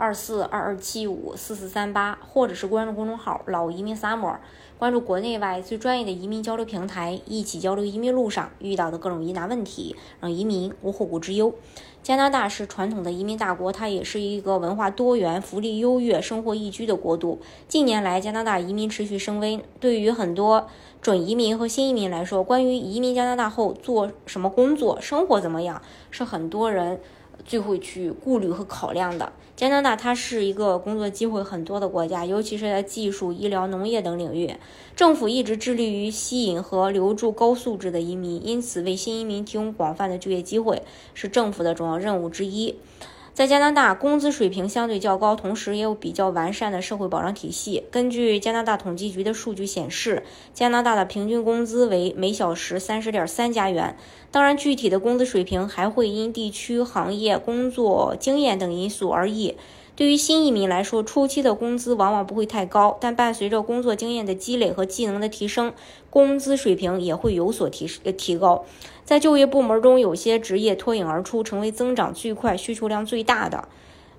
二四二二七五四四三八，或者是关注公众号“老移民 Summer”，关注国内外最专业的移民交流平台，一起交流移民路上遇到的各种疑难问题，让移民无后顾之忧。加拿大是传统的移民大国，它也是一个文化多元、福利优越、生活宜居的国度。近年来，加拿大移民持续升温，对于很多准移民和新移民来说，关于移民加拿大后做什么工作、生活怎么样，是很多人。最会去顾虑和考量的。加拿大它是一个工作机会很多的国家，尤其是在技术、医疗、农业等领域，政府一直致力于吸引和留住高素质的移民，因此为新移民提供广泛的就业机会是政府的重要任务之一。在加拿大，工资水平相对较高，同时也有比较完善的社会保障体系。根据加拿大统计局的数据显示，加拿大的平均工资为每小时三十点三加元。当然，具体的工资水平还会因地区、行业、工作经验等因素而异。对于新移民来说，初期的工资往往不会太高，但伴随着工作经验的积累和技能的提升，工资水平也会有所提提高。在就业部门中，有些职业脱颖而出，成为增长最快、需求量最大的。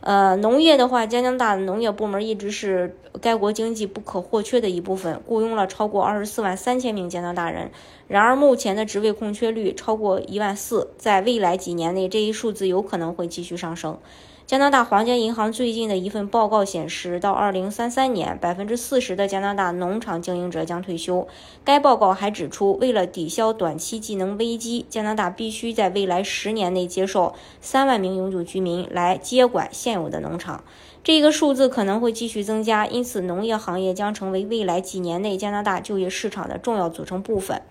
呃，农业的话，加拿大农业部门一直是该国经济不可或缺的一部分，雇佣了超过二十四万三千名加拿大人。然而，目前的职位空缺率超过一万四，在未来几年内，这一数字有可能会继续上升。加拿大皇家银行最近的一份报告显示，到二零三三年，百分之四十的加拿大农场经营者将退休。该报告还指出，为了抵消短期技能危机，加拿大必须在未来十年内接受三万名永久居民来接管现现有的农场。这个数字可能会继续增加，因此农业行业将成为未来几年内加拿大就业市场的重要组成部分。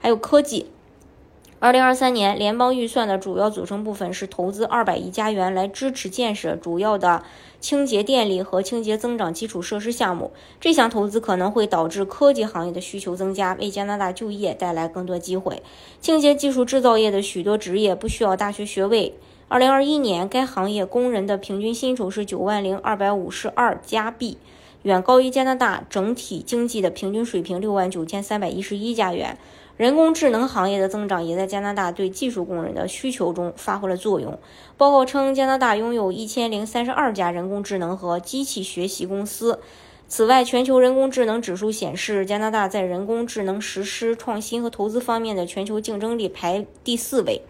还有科技。二零二三年联邦预算的主要组成部分是投资二百亿加元来支持建设主要的清洁电力和清洁增长基础设施项目。这项投资可能会导致科技行业的需求增加，为加拿大就业带来更多机会。清洁技术制造业的许多职业不需要大学学位。二零二一年该行业工人的平均薪酬是九万零二百五十二加币，远高于加拿大整体经济的平均水平六万九千三百一十一加元。人工智能行业的增长也在加拿大对技术工人的需求中发挥了作用。报告称，加拿大拥有一千零三十二家人工智能和机器学习公司。此外，全球人工智能指数显示，加拿大在人工智能实施、创新和投资方面的全球竞争力排第四位。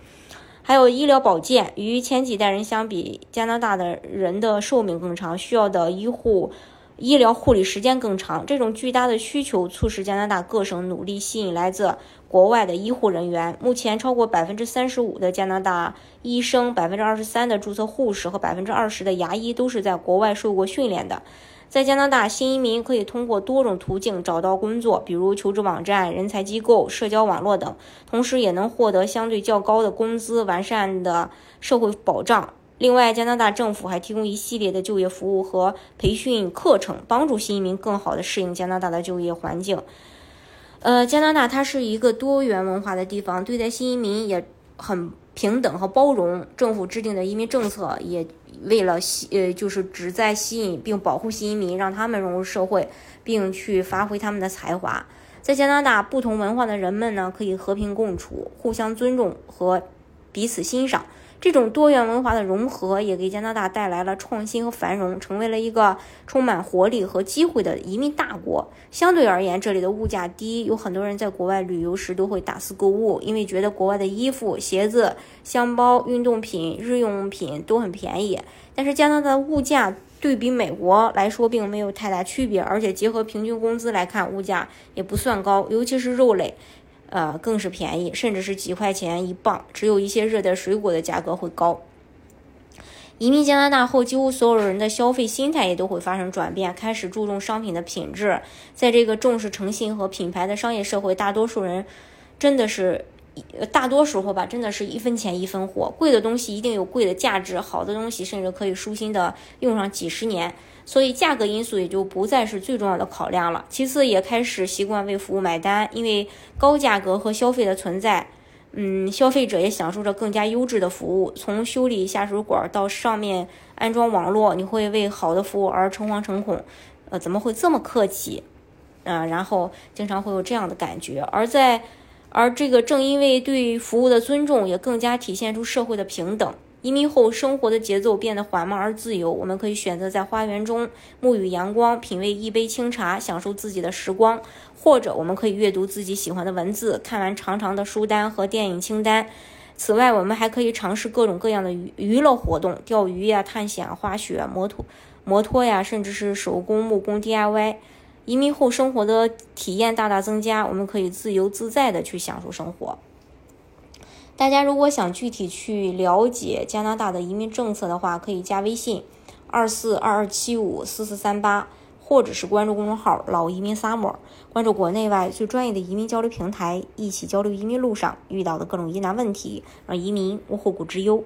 还有医疗保健，与前几代人相比，加拿大的人的寿命更长，需要的医护。医疗护理时间更长，这种巨大的需求促使加拿大各省努力吸引来自国外的医护人员。目前，超过百分之三十五的加拿大医生、百分之二十三的注册护士和百分之二十的牙医都是在国外受过训练的。在加拿大，新移民可以通过多种途径找到工作，比如求职网站、人才机构、社交网络等，同时也能获得相对较高的工资、完善的社会保障。另外，加拿大政府还提供一系列的就业服务和培训课程，帮助新移民更好地适应加拿大的就业环境。呃，加拿大它是一个多元文化的地方，对待新移民也很平等和包容。政府制定的移民政策也为了吸，呃，就是旨在吸引并保护新移民，让他们融入社会，并去发挥他们的才华。在加拿大，不同文化的人们呢，可以和平共处，互相尊重和彼此欣赏。这种多元文化的融合也给加拿大带来了创新和繁荣，成为了一个充满活力和机会的移民大国。相对而言，这里的物价低，有很多人在国外旅游时都会大肆购物，因为觉得国外的衣服、鞋子、箱包、运动品、日用品都很便宜。但是加拿大的物价对比美国来说并没有太大区别，而且结合平均工资来看，物价也不算高，尤其是肉类。呃，更是便宜，甚至是几块钱一磅。只有一些热带水果的价格会高。移民加拿大后，几乎所有人的消费心态也都会发生转变，开始注重商品的品质。在这个重视诚信和品牌的商业社会，大多数人真的是，大多时候吧，真的是一分钱一分货。贵的东西一定有贵的价值，好的东西甚至可以舒心的用上几十年。所以价格因素也就不再是最重要的考量了。其次，也开始习惯为服务买单，因为高价格和消费的存在，嗯，消费者也享受着更加优质的服务。从修理下水管到上面安装网络，你会为好的服务而诚惶诚恐。呃，怎么会这么客气？啊，然后经常会有这样的感觉。而在而这个正因为对服务的尊重，也更加体现出社会的平等。移民后，生活的节奏变得缓慢而自由。我们可以选择在花园中沐浴阳光，品味一杯清茶，享受自己的时光；或者，我们可以阅读自己喜欢的文字，看完长长的书单和电影清单。此外，我们还可以尝试各种各样的娱娱乐活动，钓鱼呀、探险、滑雪、摩托摩托呀，甚至是手工木工 DIY。移民后，生活的体验大大增加，我们可以自由自在的去享受生活。大家如果想具体去了解加拿大的移民政策的话，可以加微信二四二二七五四四三八，或者是关注公众号“老移民 summer”，关注国内外最专业的移民交流平台，一起交流移民路上遇到的各种疑难问题，让移民无后顾之忧。